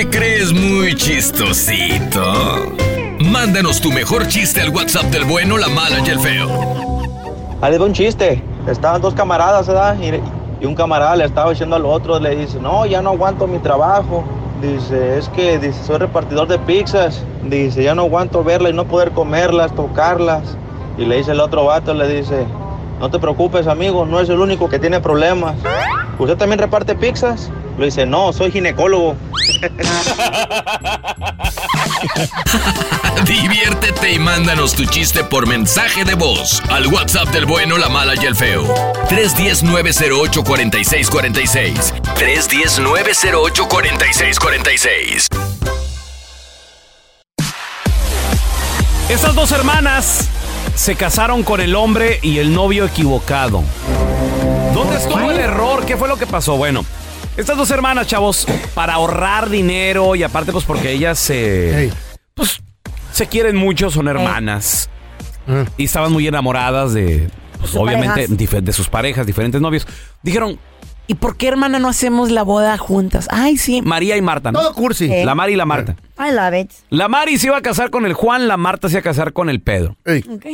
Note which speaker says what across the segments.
Speaker 1: ¿Te crees muy chistosito? Mándanos tu mejor chiste al WhatsApp del bueno, la mala y el feo.
Speaker 2: Ahí va un chiste. Estaban dos camaradas, ¿verdad? Y, un camarada le estaba diciendo al otro, le dice, no, ya no aguanto mi trabajo. Dice, es que dice, soy repartidor de pizzas. Dice, ya no aguanto verlas y no poder comerlas, tocarlas. Y le dice el otro vato, le dice, no te preocupes, amigo, no es el único que tiene problemas. ¿Usted también reparte pizzas? Le dice, no, soy ginecólogo.
Speaker 1: Diviértete y mándanos tu chiste por mensaje de voz al WhatsApp del bueno, la mala y el feo. 310-908-4646. 310-908-4646.
Speaker 3: Estas dos hermanas se casaron con el hombre y el novio equivocado. ¿Dónde estuvo el error? ¿Qué fue lo que pasó? Bueno, estas dos hermanas, chavos, para ahorrar dinero y aparte pues porque ellas se... Pues se quieren mucho, son hermanas. Y estaban muy enamoradas de, pues,
Speaker 4: sus
Speaker 3: obviamente,
Speaker 4: parejas.
Speaker 3: de sus parejas, diferentes novios. Dijeron, ¿y por qué, hermana, no hacemos la boda juntas? Ay, sí. María y Marta, ¿no?
Speaker 5: Todo cursi.
Speaker 3: La Mari y la Marta.
Speaker 4: I love it.
Speaker 3: La Mari se iba a casar con el Juan, la Marta se iba a casar con el Pedro.
Speaker 5: Ey.
Speaker 4: Ok.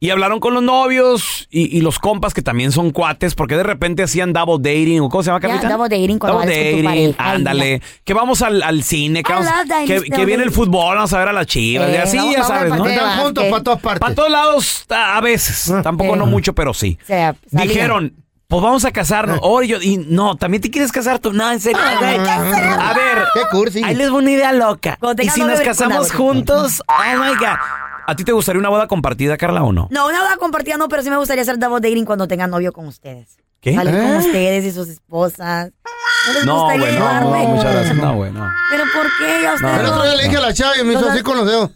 Speaker 3: Y hablaron con los novios y, y los compas que también son cuates, porque de repente hacían double dating, o cómo se llama,
Speaker 4: Ya,
Speaker 3: Carlita?
Speaker 4: double dating cuando
Speaker 3: Double
Speaker 4: sales con tu
Speaker 3: dating,
Speaker 4: pareja,
Speaker 3: ándale. Que vamos al, al cine, que, vamos- que, viene el
Speaker 4: dating.
Speaker 3: fútbol, vamos a ver a las chivas, y
Speaker 4: Eh,
Speaker 3: así,
Speaker 4: vamos-
Speaker 3: ya sabes, ¿no?
Speaker 5: Están juntos para todas partes.
Speaker 3: Para todos lados, a a veces, tampoco no mucho, pero sí.
Speaker 4: O sea.
Speaker 3: Dijeron, pues vamos a casarnos. Oh, y yo, y no, ¿también te quieres casar tú? No, en serio. A ver, a ver,
Speaker 5: Qué cursi.
Speaker 3: ahí les va una idea loca.
Speaker 4: Cuando
Speaker 3: Y si nos casamos juntos, oh my God. ¿A ti te gustaría una boda compartida, Carla, o no?
Speaker 4: No, una boda compartida no, pero sí me gustaría hacer double dating cuando tenga novio con ustedes.
Speaker 3: ¿Qué?
Speaker 4: Salir con
Speaker 5: ¿Eh?
Speaker 4: ustedes y sus esposas. ¿No les
Speaker 3: No,
Speaker 4: gustaría
Speaker 3: güey, no,
Speaker 4: llevarme?
Speaker 3: muchas gracias. No, güey, no.
Speaker 4: ¿Pero por qué? Ya ustedes
Speaker 5: El otro día le dije a la chava y me hizo
Speaker 4: No,
Speaker 5: así con los dedos.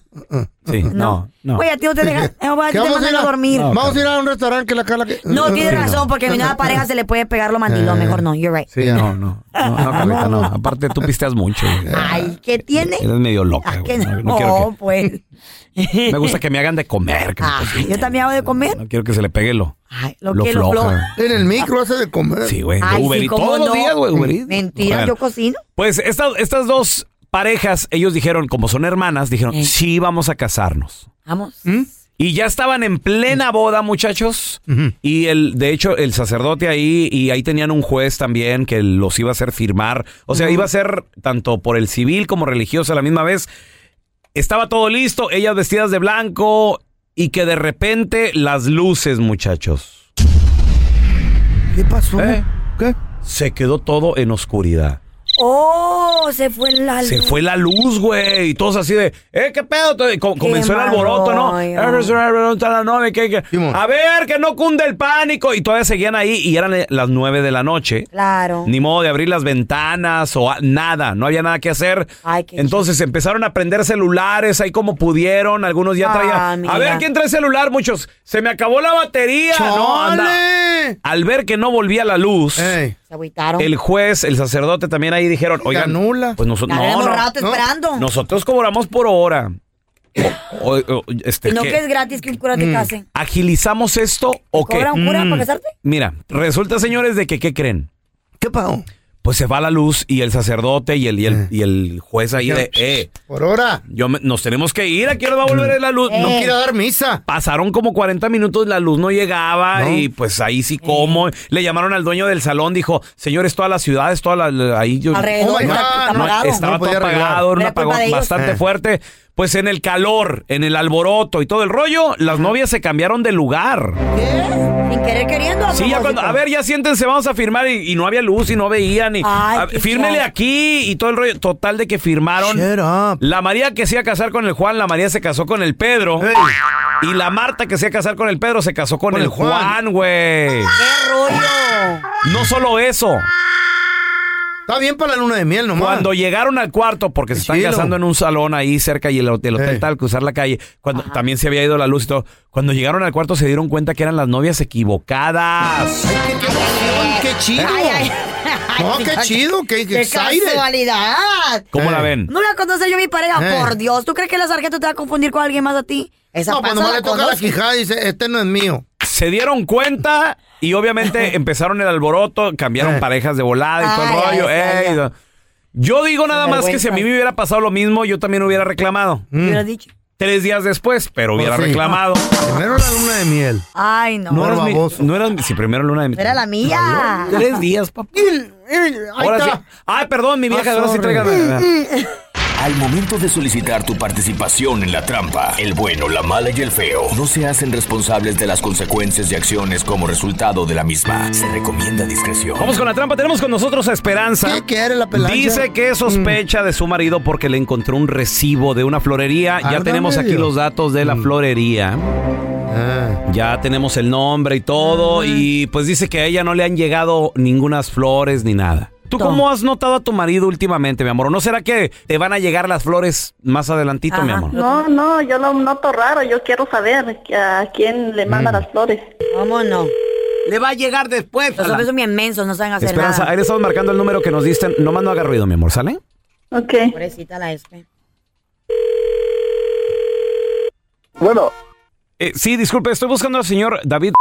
Speaker 3: Sí, no, no.
Speaker 4: Oye, a ti no te dejan. Eh, voy a ti
Speaker 5: ¿Qué
Speaker 4: te
Speaker 5: vamos a
Speaker 4: mandan
Speaker 5: ir
Speaker 4: a
Speaker 5: a
Speaker 4: dormir.
Speaker 3: No.
Speaker 5: Vamos a ir a un restaurante que la Carla... que-
Speaker 4: No, tienes
Speaker 3: Sí,
Speaker 4: razón,
Speaker 3: no.
Speaker 4: porque a mi nueva pareja se le puede pegar lo mandilón.
Speaker 5: Eh.
Speaker 4: Mejor no, you're right.
Speaker 3: Sí, no, no. No, no, Carlita, no. Aparte, tú pisteas mucho. güey.
Speaker 4: Ay, ¿qué tiene?
Speaker 3: Eres medio loca.
Speaker 4: Ah,
Speaker 3: güey. No,
Speaker 4: no,
Speaker 3: no quiero que-
Speaker 4: pues.
Speaker 3: Me gusta que me hagan de comer. que
Speaker 4: Ah, yo también hago de comer.
Speaker 3: No quiero que se le pegue lo,
Speaker 4: Ay, lo,
Speaker 3: lo
Speaker 4: que lo
Speaker 3: floja.
Speaker 4: floja.
Speaker 5: En el micro hace de comer.
Speaker 3: Sí, güey. Uber
Speaker 4: sí,
Speaker 3: Eats.
Speaker 4: ¿cómo
Speaker 3: Todos los
Speaker 4: no?
Speaker 3: días, güey, Uber.
Speaker 4: Mentira,
Speaker 3: Bueno,
Speaker 4: yo cocino.
Speaker 3: Pues estas, estas dos parejas, ellos dijeron, como son hermanas, dijeron,
Speaker 4: Eh.
Speaker 3: sí, vamos a casarnos.
Speaker 4: Vamos.
Speaker 3: Y ya estaban en plena boda, muchachos. Y el, de hecho, el sacerdote ahí, y ahí tenían un juez también que los iba a hacer firmar. O sea, iba a ser tanto por el civil como religioso a la misma vez. Estaba todo listo, ellas vestidas de blanco, y que de repente las luces, muchachos.
Speaker 5: ¿Qué pasó?
Speaker 3: ¿Eh?
Speaker 5: ¿Qué?
Speaker 3: Se quedó todo en oscuridad.
Speaker 4: Oh, se fue la luz.
Speaker 3: Se fue la luz, güey. Y todos así de, ¿eh, qué pedo? Co- comenzó el alboroto, ¿no?
Speaker 4: rollo.
Speaker 3: La novia, ¿qué, qué?
Speaker 5: Simón.
Speaker 3: A ver, que no cunde el pánico. Y todavía seguían ahí y eran eh, las nueve de la noche.
Speaker 4: Claro.
Speaker 3: Ni modo de abrir las ventanas o nada, no había nada que hacer.
Speaker 4: Ay, qué
Speaker 3: Entonces empezaron a prender celulares ahí como pudieron. Algunos ya
Speaker 4: Ah,
Speaker 3: traían.
Speaker 4: mira.
Speaker 3: A ver, ¿quién trae celular? Muchos. Se me acabó la batería. No, anda-
Speaker 5: ¡Chale!
Speaker 3: Al ver que no volvía la luz,
Speaker 5: Ey.
Speaker 4: Se agüitaron.
Speaker 3: el juez, el sacerdote también ahí dijeron, oigan,
Speaker 5: anula.
Speaker 3: pues nosotros no, no,
Speaker 4: rato
Speaker 5: no.
Speaker 4: esperando.
Speaker 3: nosotros cobramos por hora. O- o- o- este,
Speaker 4: y no
Speaker 3: ¿qué?
Speaker 4: que es gratis que un cura
Speaker 5: Mm.
Speaker 4: te case.
Speaker 3: ¿Agilizamos esto o qué?
Speaker 4: ¿Cobra un cura
Speaker 5: Mm.
Speaker 4: para casarte?
Speaker 3: Mira, resulta, señores, de que, ¿qué creen?
Speaker 5: ¿Qué pasó?
Speaker 3: Pues se va la luz y el sacerdote y el, y el, y el juez ahí de, eh,
Speaker 5: Por hora.
Speaker 3: yo me- nos tenemos que ir, ¿a qué hora va a volver la luz?
Speaker 5: No
Speaker 3: No,
Speaker 5: quiero dar misa.
Speaker 3: Pasaron como 40 minutos, la luz no llegaba
Speaker 5: No.
Speaker 3: y pues ahí sí como. Le llamaron al dueño del salón, dijo, señores, todas las ciudades, todas las, la- ahí yo...
Speaker 4: Alrededor
Speaker 5: Oh
Speaker 4: está,
Speaker 3: No,
Speaker 4: apagado.
Speaker 3: estaba
Speaker 5: No
Speaker 3: todo
Speaker 5: podía arreglar.
Speaker 3: apagado, era un
Speaker 4: Era culpa
Speaker 3: apagón
Speaker 4: de ellos.
Speaker 3: bastante
Speaker 5: Eh.
Speaker 3: fuerte. Pues en el calor, en el alboroto y todo el rollo, las novias se cambiaron de lugar.
Speaker 4: ¿Qué? Sin querer queriendo.
Speaker 3: Sí, ya cuando, a ver, ya siéntense, vamos a firmar y, y no había luz y no veían. Y,
Speaker 4: Ay,
Speaker 3: a- fírmele aquí y todo el rollo. Total de que firmaron.
Speaker 5: Shut up.
Speaker 3: La María que se iba a casar con el Juan, la María se casó con el Pedro.
Speaker 5: Ey.
Speaker 3: Y la Marta que se iba a casar con el Pedro se casó con,
Speaker 5: Con
Speaker 3: el.
Speaker 5: Juan,
Speaker 3: güey.
Speaker 4: ¡Qué rollo!
Speaker 3: No solo eso.
Speaker 5: Está bien para la luna de miel nomás.
Speaker 3: Cuando llegaron al cuarto, porque se están
Speaker 5: Chilo.
Speaker 3: casando en un salón ahí cerca y el hotel, el hotel
Speaker 5: Ey.
Speaker 3: tal, cruzar la calle, cuando también se había ido la luz y todo. Cuando llegaron al cuarto se dieron cuenta que eran las novias equivocadas.
Speaker 5: Ay, qué, qué emoción, qué chido.
Speaker 4: Ay, ay.
Speaker 5: No,
Speaker 4: Ay,
Speaker 5: qué
Speaker 4: ay,
Speaker 5: chido, qué, qué
Speaker 4: ¡Qué
Speaker 5: excited.
Speaker 4: casualidad!
Speaker 3: ¿Cómo la
Speaker 5: Eh.
Speaker 3: ven?
Speaker 4: No la conoce yo mi pareja,
Speaker 5: Eh.
Speaker 4: por Dios. ¿Tú crees que la sargento te va a confundir con alguien más a ti? Esa
Speaker 5: No, pues
Speaker 4: panza
Speaker 5: nomás
Speaker 4: la
Speaker 5: le toca la quijada y dice, este no es mío.
Speaker 3: Se dieron cuenta y obviamente empezaron el alboroto, cambiaron
Speaker 5: Eh.
Speaker 3: parejas de volada y todo el
Speaker 4: Ay,
Speaker 3: rollo.
Speaker 4: ay, ay,
Speaker 3: ey,
Speaker 4: ay.
Speaker 3: yo digo nada más que si a mí me hubiera pasado lo mismo, yo también hubiera reclamado.
Speaker 4: ¿Me hubieras dicho?
Speaker 3: Tres días después, pero hubiera
Speaker 5: Pues sí.
Speaker 3: reclamado.
Speaker 5: Primero la luna de miel.
Speaker 4: Ay, no.
Speaker 3: No eras mi, no eras mi- si primero luna de mi-
Speaker 4: Era la mía.
Speaker 3: Tres días, papá. Ahora sí. Ay, perdón, mi vieja,
Speaker 5: Ah,
Speaker 3: ahora sí tráigame.
Speaker 1: Al momento de solicitar tu participación en la trampa, el bueno, la mala y el feo no se hacen responsables de las consecuencias y acciones como resultado de la misma. Se recomienda discreción.
Speaker 3: Vamos con la trampa. Tenemos con nosotros a Esperanza.
Speaker 5: ¿Qué quiere la pelancha?
Speaker 3: Dice que sospecha de su marido porque le encontró un recibo de una florería. Ya tenemos aquí los datos de la florería.
Speaker 5: Ah.
Speaker 3: Ya tenemos el nombre y todo. Y pues dice que a ella no le han llegado ningunas flores ni nada. ¿Tú cómo has notado a tu marido últimamente, mi amor? ¿No será que te van a llegar las flores más adelantito, mi amor?
Speaker 6: No, no, yo lo noto raro. Yo quiero saber a quién le manda las flores.
Speaker 4: ¿Cómo no?
Speaker 3: Le va a llegar después.
Speaker 4: Los hombres son bien mensos, no saben hacer
Speaker 3: Esperanza,
Speaker 4: nada.
Speaker 3: ahí le estamos marcando el número que nos diste. No mando haga ruido, mi amor, ¿sale?
Speaker 6: Ok.
Speaker 4: Pobrecita la espe.
Speaker 7: Bueno,
Speaker 3: Eh, sí, disculpe, estoy buscando al señor David,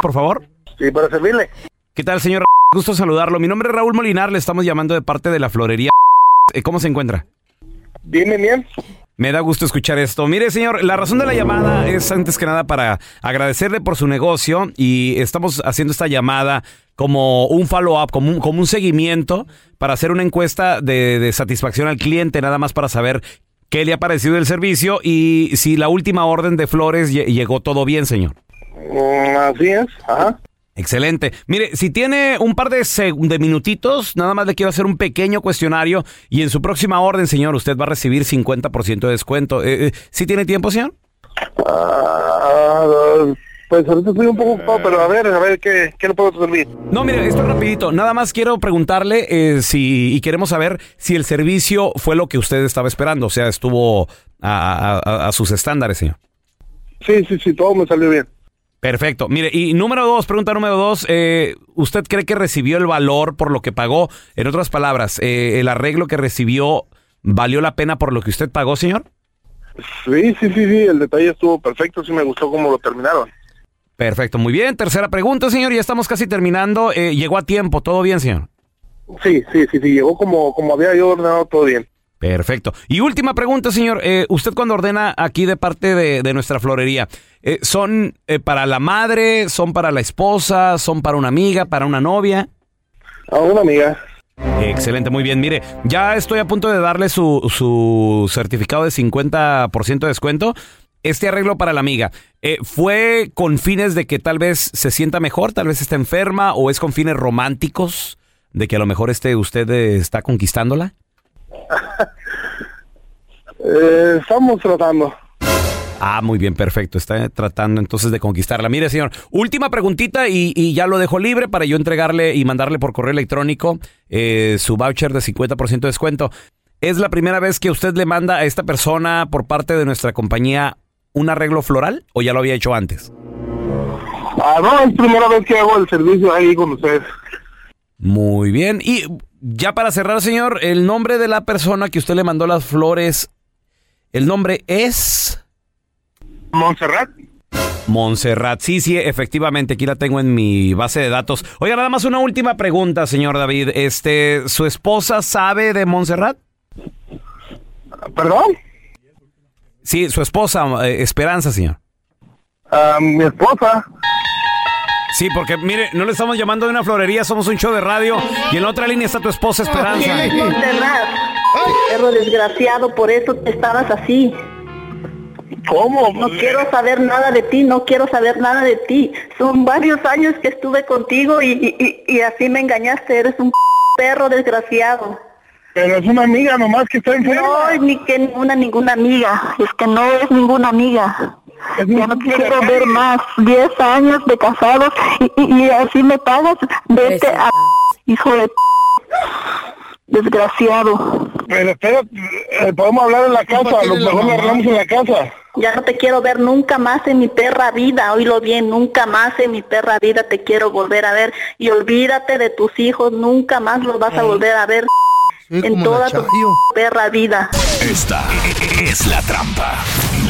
Speaker 3: por favor.
Speaker 7: sí, para servirle.
Speaker 3: ¿Qué tal, señor? Gusto saludarlo. Mi nombre es Raúl Molinar, le estamos llamando de parte de la florería. Eh, ¿Cómo se encuentra?
Speaker 7: Bien, bien, bien.
Speaker 3: Me da gusto escuchar esto. Mire, señor, la razón de la llamada es antes que nada para agradecerle por su negocio y estamos haciendo esta llamada como un follow-up, como un, como un seguimiento para hacer una encuesta de, de satisfacción al cliente, nada más para saber qué le ha parecido el servicio y si la última orden de flores lle- llegó todo bien, señor.
Speaker 7: Mm, así es, ajá.
Speaker 3: Excelente. Mire, si tiene un par de, de minutitos, nada más le quiero hacer un pequeño cuestionario y en su próxima orden, señor, usted va a recibir 50% de descuento. Eh, eh, ¿Sí tiene tiempo, señor?
Speaker 7: Ah, pues ahorita estoy un poco ocupado, pero a ver, a ver, ¿qué, qué le puedo servir?
Speaker 3: No, mire, esto es rapidito. Nada más quiero preguntarle eh, si y queremos saber si el servicio fue lo que usted estaba esperando, o sea, estuvo a, a- a- a sus estándares, señor.
Speaker 7: Sí, sí, sí, todo me salió bien.
Speaker 3: Perfecto. Mire, y número dos, pregunta número dos, eh, ¿usted cree que recibió el valor por lo que pagó? En otras palabras, eh, ¿el arreglo que recibió valió la pena por lo que usted pagó, señor?
Speaker 7: Sí, sí, sí, sí, el detalle estuvo perfecto, sí me gustó cómo lo terminaron.
Speaker 3: Perfecto, muy bien. Tercera pregunta, señor, ya estamos casi terminando. Eh, ¿Llegó a tiempo? ¿Todo bien, señor?
Speaker 7: Sí, sí, sí, sí, llegó como, como había yo ordenado todo bien.
Speaker 3: Perfecto. Y última pregunta, señor. Eh, usted cuando ordena aquí de parte de, de nuestra florería, eh, ¿son eh, para la madre, son para la esposa, son para una amiga, para una novia?
Speaker 7: A una amiga.
Speaker 3: Excelente, muy bien. Mire, ya estoy a punto de darle su, su certificado de 50% de descuento. Este arreglo para la amiga, ¿fue con fines de que tal vez se sienta mejor, tal vez está enferma o es con fines románticos de que a lo mejor este usted está conquistándola?
Speaker 7: Eh, estamos tratando.
Speaker 3: Ah, muy bien, perfecto. Está tratando entonces de conquistarla. Mire, señor, última preguntita y, y ya lo dejo libre para yo entregarle y mandarle por correo electrónico eh, su voucher de 50% de descuento. ¿Es la primera vez que usted le manda a esta persona por parte de nuestra compañía un arreglo floral o ya lo había hecho antes?
Speaker 7: Ah, no, es primera vez que hago el servicio ahí con ustedes.
Speaker 3: Muy bien. Y ya para cerrar, señor, el nombre de la persona que usted le mandó las flores, el nombre es...
Speaker 7: Montserrat.
Speaker 3: Montserrat. Sí, sí, efectivamente, aquí la tengo en mi base de datos. Oiga, nada más una última pregunta, señor David. Este, ¿su esposa sabe de Montserrat?
Speaker 7: ¿Perdón?
Speaker 3: Sí, su esposa, eh, Esperanza, señor.
Speaker 7: Ah, mi esposa.
Speaker 3: Sí, porque mire, no le estamos llamando de una florería, somos un show de radio y en la otra línea está tu esposa Esperanza.
Speaker 6: Perro desgraciado, por eso te estabas así.
Speaker 7: ¿Cómo?
Speaker 6: No quiero saber nada de ti, no quiero saber nada de ti. Son varios años que estuve contigo y, y- y- así me engañaste. Eres un perro desgraciado.
Speaker 7: Pero es una amiga nomás que está enferma.
Speaker 6: No ni que ninguna, ninguna amiga. Es que no es ninguna amiga. Ya no quiero ver más. Diez años de casados y, y- y así me pagas. Vete a... Hijo de... Desgraciado.
Speaker 7: Pero espera, eh, podemos hablar en la casa, a lo mejor lo arreglamos en la casa.
Speaker 6: Ya no te quiero ver nunca más en mi perra vida, oílo bien, nunca más en mi perra vida te quiero volver a ver y olvídate de tus hijos, nunca más los vas a volver a ver en toda tu perra vida.
Speaker 1: Esta es la trampa.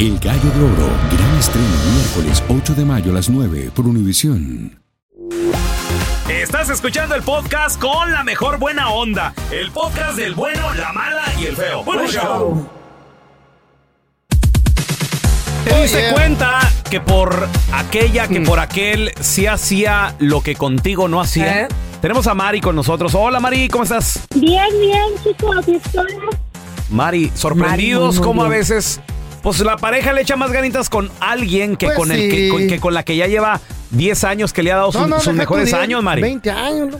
Speaker 8: El Gallo de Oro, gran estreno miércoles 8 de mayo a las 9 por Univisión.
Speaker 3: Estás escuchando el podcast con la mejor buena onda. El podcast del bueno, la mala y el feo. Bueno, show. ¿Te diste cuenta que por aquella, que por aquel sí hacía lo que contigo no hacía?
Speaker 4: ¿Eh?
Speaker 3: Tenemos a Mari con nosotros. Hola Mari, ¿cómo estás?
Speaker 9: Bien, bien, chicos, estoy...
Speaker 3: Mari, sorprendidos
Speaker 4: Mari, muy, muy
Speaker 3: como a veces, pues la pareja le echa más ganitas con alguien que
Speaker 5: Pues
Speaker 3: con el
Speaker 5: sí.
Speaker 3: que con, que con la que ya lleva 10 años que le ha dado sus, mejores años, Mari.
Speaker 5: 20 años, ¿no?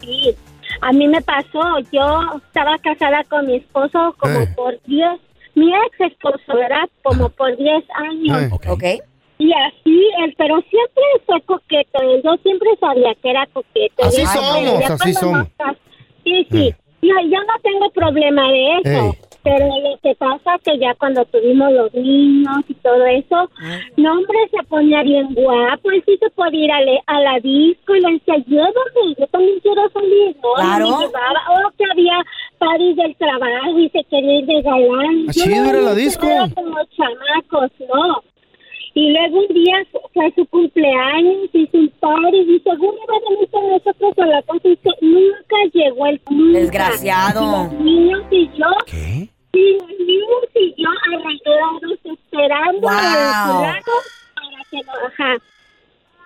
Speaker 9: Sí, a mí me pasó, yo estaba casada con mi esposo como
Speaker 5: Eh.
Speaker 9: por 10, mi ex esposo, ¿verdad? Como por 10 años.
Speaker 5: Eh.
Speaker 4: ¿Ok?
Speaker 9: Y así, él, pero siempre fue coqueto, él, yo siempre sabía que era coqueto.
Speaker 5: Así somos,
Speaker 9: ya
Speaker 5: así
Speaker 9: cuando
Speaker 5: somos.
Speaker 9: cas- Sí, sí, yo, yo no tengo problema de eso.
Speaker 5: Ey.
Speaker 9: Pero lo que pasa es que ya cuando tuvimos los niños y todo eso, no hombre se ponía bien guapo, él sí se podía ir a, le- a la disco y le decía, llévame, yo también quiero salir, ¿no? Y
Speaker 4: Claro.
Speaker 9: me llevaba, o que había paris del trabajo y se quería ir de galán.
Speaker 5: Ah,
Speaker 9: Yo
Speaker 5: chido,
Speaker 9: no
Speaker 5: era la disco.
Speaker 9: como chamacos, no. Y luego un día fue su cumpleaños, hizo un party y según iba a venir con nosotros a la casa y que nunca llegó el nunca.
Speaker 4: Desgraciado.
Speaker 9: Y los niños y yo,
Speaker 3: ¿Qué?
Speaker 9: y los niños y yo arreglados esperando
Speaker 4: Wow.
Speaker 9: al para que no, ajá.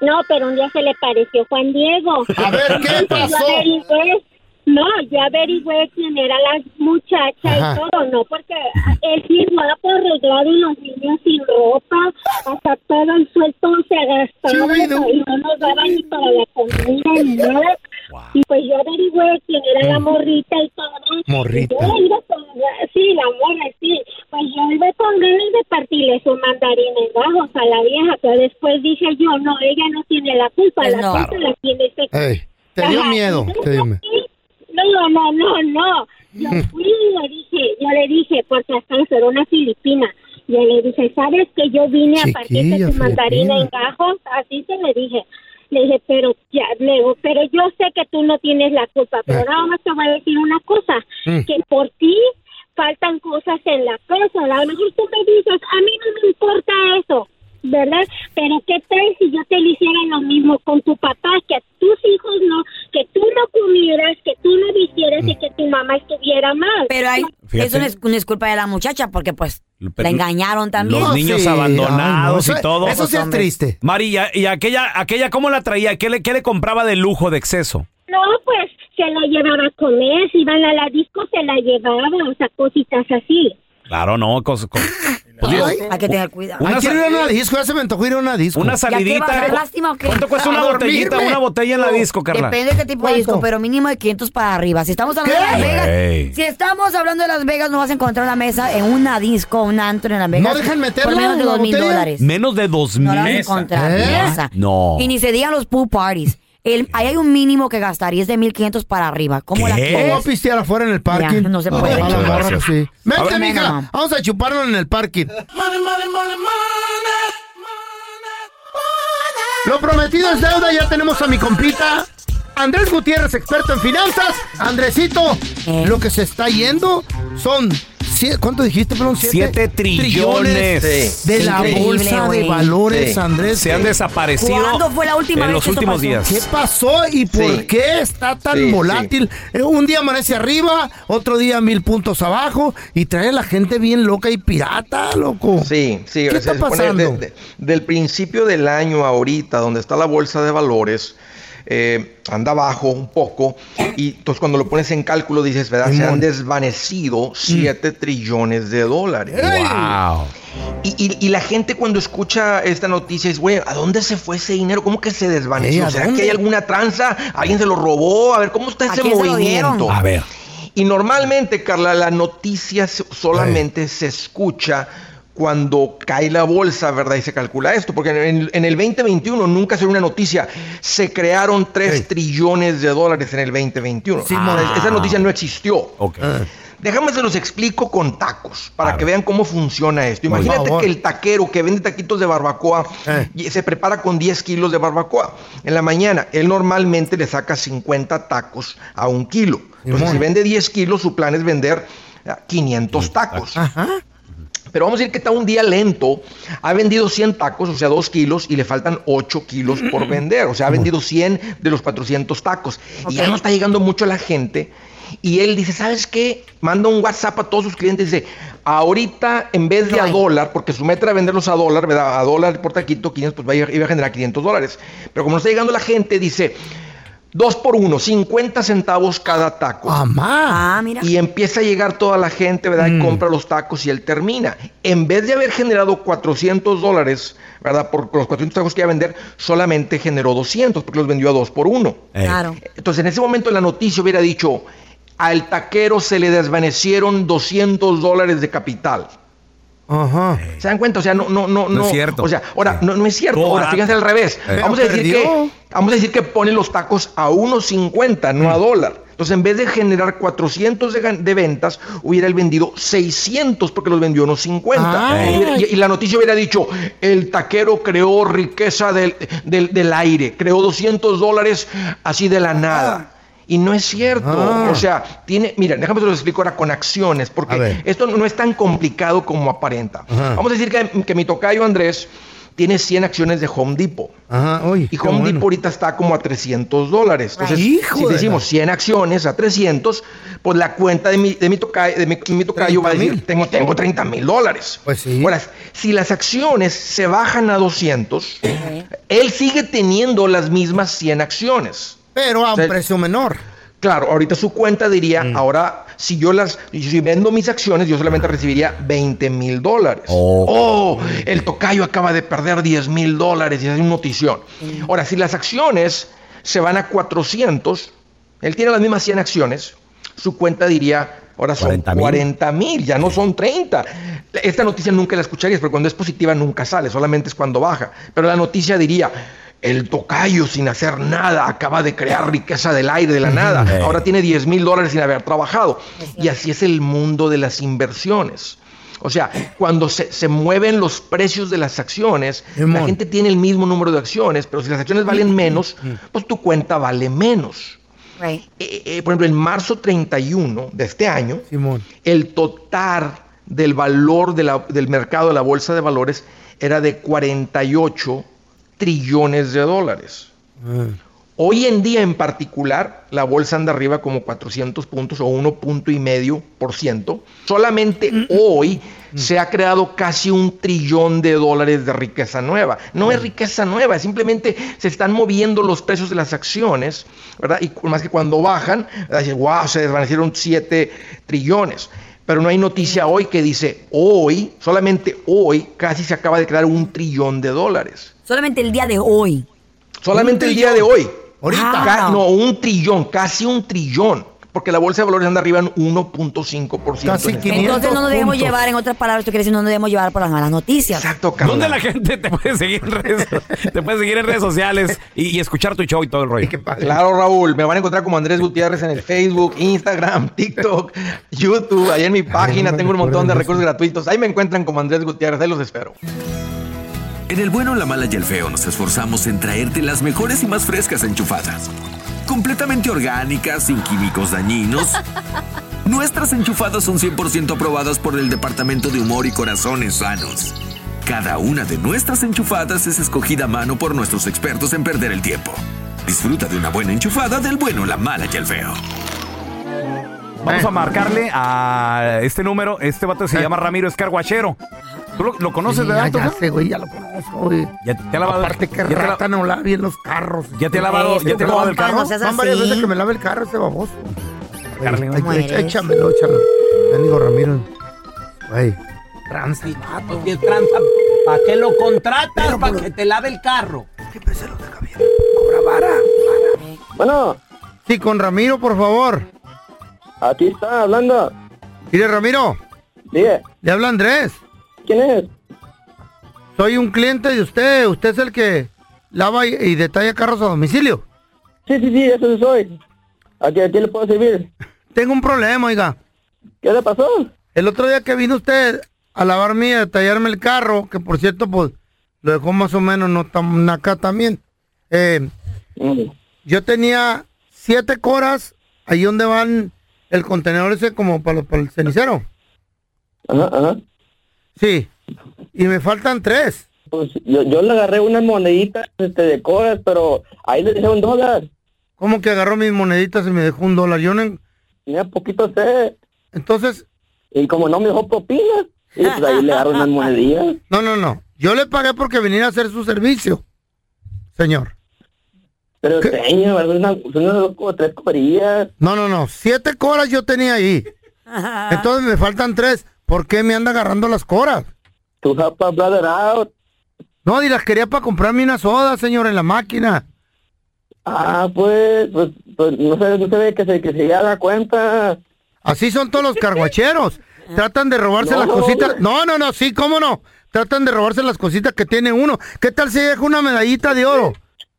Speaker 9: No, pero un día se le pareció Juan Diego.
Speaker 5: A ver, ¿qué pasó?
Speaker 9: Yo no, yo averigüé quién era la muchacha
Speaker 5: Ajá.
Speaker 9: y todo, no, porque él sí guapo, arreglado y los niños sin ropa, hasta todo el sueldo se gastaba y no nos daba ni para la comida ni nada. Y pues yo averigüé quién era la morrita y todo.
Speaker 5: Morrita.
Speaker 9: Y yo iba con, sí, la morra, sí. Pues yo iba con ganas de partirle su mandarín en bajos a la vieja, pero después dije yo, no, ella no tiene la culpa,
Speaker 4: Pues
Speaker 9: la
Speaker 4: no.
Speaker 9: culpa la tiene ese
Speaker 5: Ey, te dio
Speaker 9: Ajá,
Speaker 5: miedo, te dio miedo.
Speaker 9: No, no, no, no. Yo fui y le dije, yo le dije, porque hasta era una filipina. Yo le dije, ¿sabes que yo vine a partir de tu mandarina en gajos? Así se le dije. Le dije, pero ya, le digo, pero yo sé que tú no tienes la culpa, pero
Speaker 5: Eh.
Speaker 9: nada más te voy a decir una cosa,
Speaker 5: Mm.
Speaker 9: que por ti faltan cosas en la casa. A lo mejor tú me dices, a mí no me importa eso, ¿verdad? Pero ¿qué tal si yo te lo hiciera lo mismo con tu papá? Que a tus hijos no, que tú no comieras, que tú no vistieras y que tu mamá estuviera
Speaker 4: Pero hay, eso no es, no es culpa de la muchacha porque pues
Speaker 3: Pero
Speaker 4: la engañaron también.
Speaker 3: Los niños
Speaker 5: sí,
Speaker 3: abandonados
Speaker 5: ay, no,
Speaker 3: y todo.
Speaker 5: eso sí es triste.
Speaker 3: Mari, ¿y, aquella, aquella cómo la traía? ¿Qué le, ¿Qué le compraba de lujo, de exceso?
Speaker 9: No, pues se la llevaba a comer, si iban a la disco se la llevaba, o sea, cositas así.
Speaker 3: Claro, no, cos- cos- pues,
Speaker 5: Ay,
Speaker 4: Hay que tener cuidado.
Speaker 3: Una
Speaker 5: Ay, quiero
Speaker 3: sa-
Speaker 5: ir a una disco, ya se me antojó ir a una disco.
Speaker 3: una
Speaker 4: ¿Ya qué va a
Speaker 3: salidita.
Speaker 4: dar lástima o qué?
Speaker 3: ¿Cuánto cuesta una botellita, una botella en la disco, Carla?
Speaker 4: Depende de qué tipo de disco, pero mínimo de 500 para arriba. Si estamos hablando de Las Vegas, si estamos hablando de Las Vegas, no vas a encontrar una mesa en una disco, un antro en Las Vegas.
Speaker 5: ¿No dejan meterla
Speaker 4: Por menos de dos mil dólares.
Speaker 3: Menos de dos
Speaker 4: No la vas a
Speaker 3: mil.
Speaker 4: encontrar.
Speaker 5: ¿Eh?
Speaker 4: mesa.
Speaker 3: No.
Speaker 4: Y ni se digan los pool parties. El, ahí hay un mínimo que gastarías de 1500 para arriba. ¿Cómo la
Speaker 3: ¿Qué?
Speaker 5: A pistear afuera en el parking.
Speaker 4: Ya, no se puede.
Speaker 5: A la morra,
Speaker 3: gracias.
Speaker 5: sí. Vente,
Speaker 4: ver.
Speaker 5: mija.
Speaker 4: Minimum.
Speaker 5: Vamos a chuparlo en el parking. Lo prometido es deuda. Ya tenemos a mi compita. Andrés Gutiérrez, experto en finanzas. Andresito,
Speaker 4: Eh.
Speaker 5: lo que se está yendo son... ¿Cuánto dijiste, perdón?
Speaker 3: Siete trillones.
Speaker 5: de la
Speaker 4: Increíble,
Speaker 5: bolsa de valores,
Speaker 10: Sí.
Speaker 5: Andrés.
Speaker 3: Se han desaparecido
Speaker 4: ¿Cuándo fue la última
Speaker 3: en
Speaker 4: vez
Speaker 3: los
Speaker 4: que esto
Speaker 3: últimos
Speaker 4: pasó?
Speaker 3: días.
Speaker 5: ¿Qué pasó y por
Speaker 10: Sí.
Speaker 5: qué está tan
Speaker 10: Sí,
Speaker 5: volátil? Eh, Un día amanece arriba, otro día mil puntos abajo y trae a la gente bien loca y pirata, loco.
Speaker 10: Sí, sí.
Speaker 5: ¿Qué
Speaker 10: se
Speaker 5: está
Speaker 10: supone
Speaker 5: pasando?
Speaker 10: de- de- del principio del año ahorita, donde está la bolsa de valores, eh, anda bajo un poco y entonces cuando lo pones en cálculo dices, ¿verdad? Se han desvanecido 7 trillones de dólares.
Speaker 3: Wow.
Speaker 10: Y, y- y la gente cuando escucha esta noticia es, güey, ¿a dónde se fue ese dinero? ¿Cómo que se desvaneció?
Speaker 5: Ey, ¿a
Speaker 10: ¿Será
Speaker 5: dónde?
Speaker 10: que hay alguna tranza? ¿Alguien se lo robó? A ver, ¿cómo está
Speaker 4: ¿A
Speaker 10: ese movimiento?
Speaker 3: A ver.
Speaker 10: Y normalmente, Carla, la noticia so- solamente se escucha cuando cae la bolsa, ¿verdad? Y se calcula esto, porque en, en el 2021 nunca se una noticia. Se crearon 3
Speaker 5: Ey.
Speaker 10: trillones de dólares en el 2021.
Speaker 5: Sí,
Speaker 10: Ah, esa noticia no existió.
Speaker 3: Ok.
Speaker 10: Déjame se los explico con tacos, para que vean cómo funciona esto. Imagínate que el taquero que vende taquitos de barbacoa
Speaker 5: Eh.
Speaker 10: y se prepara con 10 kilos de barbacoa. En la mañana, él normalmente le saca 50 tacos a un kilo. Entonces, si vende 10 kilos, su plan es vender ah, 500 tacos.
Speaker 5: Ajá.
Speaker 10: Pero vamos a decir que está un día lento, ha vendido 100 tacos, o sea, 2 kilos, y le faltan 8 kilos por vender. O sea, ha vendido 100 de los 400 tacos. Y ya no está llegando mucho la gente. Y él dice, ¿sabes qué? Manda un WhatsApp a todos sus clientes y dice, ahorita en vez de a dólar, porque su meta era venderlos a dólar, ¿verdad? A dólar por taquito, 500, pues va a- iba a generar 500 dólares. Pero como no está llegando la gente, dice, dos por uno, 50 centavos cada taco.
Speaker 5: Mamá.
Speaker 4: Ah, mira.
Speaker 10: Y empieza a llegar toda la gente, ¿verdad? Y compra los tacos y él termina. En vez de haber generado 400 dólares, ¿verdad? Por los 400 tacos que iba a vender, solamente generó 200 porque los vendió a dos por uno.
Speaker 3: Ey.
Speaker 4: Claro.
Speaker 10: Entonces, en ese momento la noticia hubiera dicho, al taquero se le desvanecieron 200 dólares de capital.
Speaker 5: Ajá.
Speaker 10: ¿Se dan cuenta? O sea, no, no, no,
Speaker 3: No es cierto.
Speaker 10: O sea, ahora, no, no es cierto. Ahora, fíjense al revés.
Speaker 3: Eh.
Speaker 10: Vamos a decir
Speaker 5: perdió.
Speaker 10: que, vamos a decir que pone los tacos a 1.50, no a dólar. Entonces, en vez de generar 400 de, de ventas, hubiera él vendido 600 porque los vendió a 1.50.
Speaker 5: Ay.
Speaker 10: Y, y- y la noticia hubiera dicho, el taquero creó riqueza del, del, del aire, creó 200 dólares así de la nada. Y no es cierto.
Speaker 5: Ah.
Speaker 10: O sea, tiene, mira, déjame te lo explico ahora con acciones,
Speaker 5: A
Speaker 10: porque esto no es tan complicado como aparenta.
Speaker 5: Ajá.
Speaker 10: Vamos a decir que, que mi tocayo Andrés tiene 100 acciones de Home Depot.
Speaker 5: Ajá. Uy,
Speaker 10: Y Home
Speaker 5: bueno.
Speaker 10: Depot ahorita está como a 300 dólares. Entonces,
Speaker 5: Hijo
Speaker 10: si
Speaker 5: de
Speaker 10: decimos
Speaker 5: la-
Speaker 10: 100 acciones a 300, pues la cuenta de mi, de mi tocayo, de mi, mi tocayo va a
Speaker 5: 30,000.
Speaker 10: decir, tengo, tengo 30 mil dólares.
Speaker 5: Pues sí.
Speaker 10: Ahora, si las acciones se bajan a 200, él sigue teniendo las mismas 100 acciones.
Speaker 5: Pero a un
Speaker 10: O sea,
Speaker 5: precio menor.
Speaker 10: Claro, ahorita su cuenta diría, ahora, si yo las, si vendo mis acciones, yo solamente recibiría 20 mil dólares.
Speaker 3: Oh.
Speaker 10: Oh, el tocayo acaba de perder 10 mil dólares y es una notición. Ahora, si las acciones se van a 400, él tiene las mismas 100 acciones, su cuenta diría, ahora son
Speaker 3: 40,000.
Speaker 10: 40 mil, ya no son 30. Esta noticia nunca la escucharías, porque cuando es positiva nunca sale, solamente es cuando baja. Pero la noticia diría, el tocayo sin hacer nada acaba de crear riqueza del aire, de la nada. Ahora tiene 10 mil dólares sin haber trabajado. Y así es el mundo de las inversiones. O sea, cuando se, se mueven los precios de las acciones, la gente tiene el mismo número de acciones, pero si las acciones valen menos, pues tu cuenta vale menos.
Speaker 4: Right.
Speaker 10: Eh, eh, por ejemplo, en marzo 31 de este año,
Speaker 5: Simón.
Speaker 10: el total del valor de la- del mercado de la bolsa de valores era de 48 trillones de dólares.
Speaker 5: Ah.
Speaker 10: Hoy en día en particular, la bolsa anda arriba como 400 puntos o 1 punto y medio por ciento. Solamente hoy se ha creado casi un trillón de dólares de riqueza nueva. No es riqueza nueva, simplemente se están moviendo los precios de las acciones, ¿verdad? Y más que cuando bajan, wow, se desvanecieron 7 trillones. Pero no hay noticia hoy que dice, hoy, solamente hoy, casi se acaba de crear un trillón de dólares.
Speaker 4: Solamente el día de hoy.
Speaker 10: Solamente el día de hoy.
Speaker 4: Ahorita. Ah.
Speaker 10: no, un trillón, casi un trillón. Porque la bolsa de valores anda arriba en 1.5%.
Speaker 5: Casi
Speaker 10: en este
Speaker 5: 500
Speaker 4: Entonces no nos dejemos
Speaker 5: puntos.
Speaker 4: llevar, en otras palabras, tú quieres decir no nos dejemos llevar por las malas noticias.
Speaker 10: Exacto,
Speaker 3: ¿Dónde la gente te puede seguir en redes, te puede seguir en redes sociales y, y escuchar tu show y todo el rollo?
Speaker 10: Claro, Raúl, me van a encontrar como Andrés Gutiérrez en el Facebook, Instagram, TikTok, YouTube, ahí en mi página tengo un montón de recursos gratuitos. Ahí me encuentran como Andrés Gutiérrez, ahí los espero.
Speaker 1: En el bueno, la mala y el feo nos esforzamos en traerte las mejores y más frescas enchufadas. Completamente orgánicas, sin químicos dañinos. Nuestras enchufadas son 100% aprobadas por el Departamento de Humor y Corazones Sanos. Cada una de nuestras enchufadas es escogida a mano por nuestros expertos en perder el tiempo. Disfruta de una buena enchufada del bueno, la mala y el feo.
Speaker 3: Vamos a marcarle a este número. Este vato se llama Ramiro Escarguachero. ¿Tú lo, lo conoces,
Speaker 5: Sí,
Speaker 3: verdad?
Speaker 5: ya, ya sé, güey, ya lo conozco, güey.
Speaker 3: Ya te ha lavado
Speaker 5: Aparte que
Speaker 3: ya te la-
Speaker 5: rata no lava bien los carros.
Speaker 3: ¿Ya te ha lavado, ya te ha lavado el carro?
Speaker 4: no seas
Speaker 5: Van varias
Speaker 4: así.
Speaker 5: veces que me lave el carro ese baboso.
Speaker 3: Carly,
Speaker 5: Ay,
Speaker 4: ¿Cómo
Speaker 5: echa-
Speaker 4: eres?
Speaker 5: échamelo, échalo. Bendigo Ramiro. Güey, tranza el vato.
Speaker 11: ¿Qué tranza? ¿Para qué lo contratas? ¿Para que te lave el carro?
Speaker 5: Siempre se lo deja bien. Cobra vara.
Speaker 7: Bueno,
Speaker 5: Sí, con Ramiro, por favor.
Speaker 7: aquí está hablando.
Speaker 5: Mire, Ramiro,
Speaker 7: Diga,
Speaker 5: le habla Andrés.
Speaker 7: ¿Quién es?
Speaker 5: Soy un cliente de usted. Usted es el que lava y, y detalla carros a domicilio.
Speaker 7: Sí, sí, sí, eso soy. ¿A qué, a qué le puedo servir?
Speaker 5: Tengo un problema, oiga.
Speaker 7: ¿Qué le pasó?
Speaker 5: El otro día que vino usted a lavarme y a detallarme el carro, que por cierto, pues, lo dejó más o menos no tan acá también. Eh,
Speaker 7: Mm,
Speaker 5: yo tenía siete coras ahí donde van el contenedor ese como para, para el cenicero.
Speaker 7: Ajá, ajá.
Speaker 5: Sí. Y me faltan tres.
Speaker 7: Pues yo, yo le agarré unas moneditas este, de coras, pero ahí le dejé un dólar.
Speaker 5: ¿Cómo que agarró mis moneditas y me dejó un dólar? Yo no...
Speaker 7: Tenía poquito sed.
Speaker 5: Entonces,
Speaker 7: Y como no me dejó propina, y pues ahí le agarro unas monedillas.
Speaker 5: no, no, no. Yo le pagué porque viniera a hacer su servicio. Señor.
Speaker 7: Pero señor, son unas, como tres corillas.
Speaker 5: No, no, no. Siete coras yo tenía ahí. Entonces me faltan tres. ¿Por qué me anda agarrando las coras?
Speaker 7: Tu japa brother out.
Speaker 5: No, y las quería para comprarme una soda, señor, en la máquina.
Speaker 7: Ah, pues, pues, pues no sé, no se ve que se, que se ya da cuenta.
Speaker 5: Así son todos los carguacheros. Tratan de robarse
Speaker 7: No,
Speaker 5: las cositas. No, no, no, sí, cómo no. Tratan de robarse las cositas que tiene uno. ¿Qué tal si deja una medallita de oro?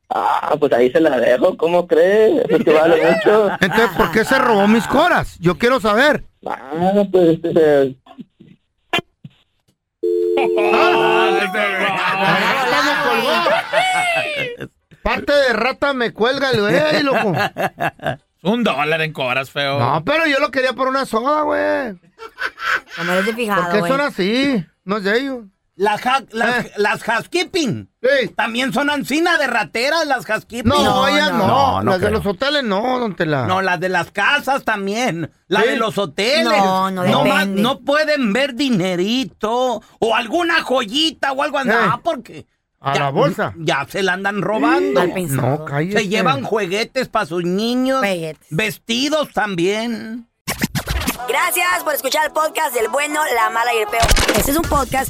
Speaker 7: Ah, pues ahí se la dejo, ¿cómo crees? Eso que vale mucho.
Speaker 5: Entonces, ¿por qué se robó mis coras? Yo quiero saber.
Speaker 7: Ah, pues, este,
Speaker 5: Parte de rata me cuelga el güey, loco.
Speaker 12: Un dólar en coras, feo.
Speaker 5: No, pero yo lo quería por una soda, güey.
Speaker 4: Como eres de
Speaker 5: ¿Por
Speaker 4: fijado,
Speaker 5: qué son así? No es de ellos.
Speaker 11: Las, ha- las,
Speaker 5: Eh.
Speaker 11: las housekeeping.
Speaker 5: Sí.
Speaker 11: También son ancina de rateras las housekeeping.
Speaker 5: No,
Speaker 4: No,
Speaker 5: ellas no.
Speaker 3: no, no
Speaker 5: las de
Speaker 3: creo.
Speaker 5: los hoteles no, don Tela.
Speaker 11: No, las de las casas también. La
Speaker 5: Sí.
Speaker 11: de los hoteles.
Speaker 4: No, no
Speaker 11: más-
Speaker 4: depende.
Speaker 11: no pueden ver dinerito o alguna joyita o algo así.
Speaker 5: Eh.
Speaker 11: Ah, porque.
Speaker 5: A la bolsa.
Speaker 11: Ya se la andan robando.
Speaker 5: No, cállese.
Speaker 11: Se llevan juguetes para sus niños.
Speaker 4: Juguetes.
Speaker 11: Vestidos también.
Speaker 4: Gracias por escuchar el podcast del bueno, la mala y el peor. Este es un podcast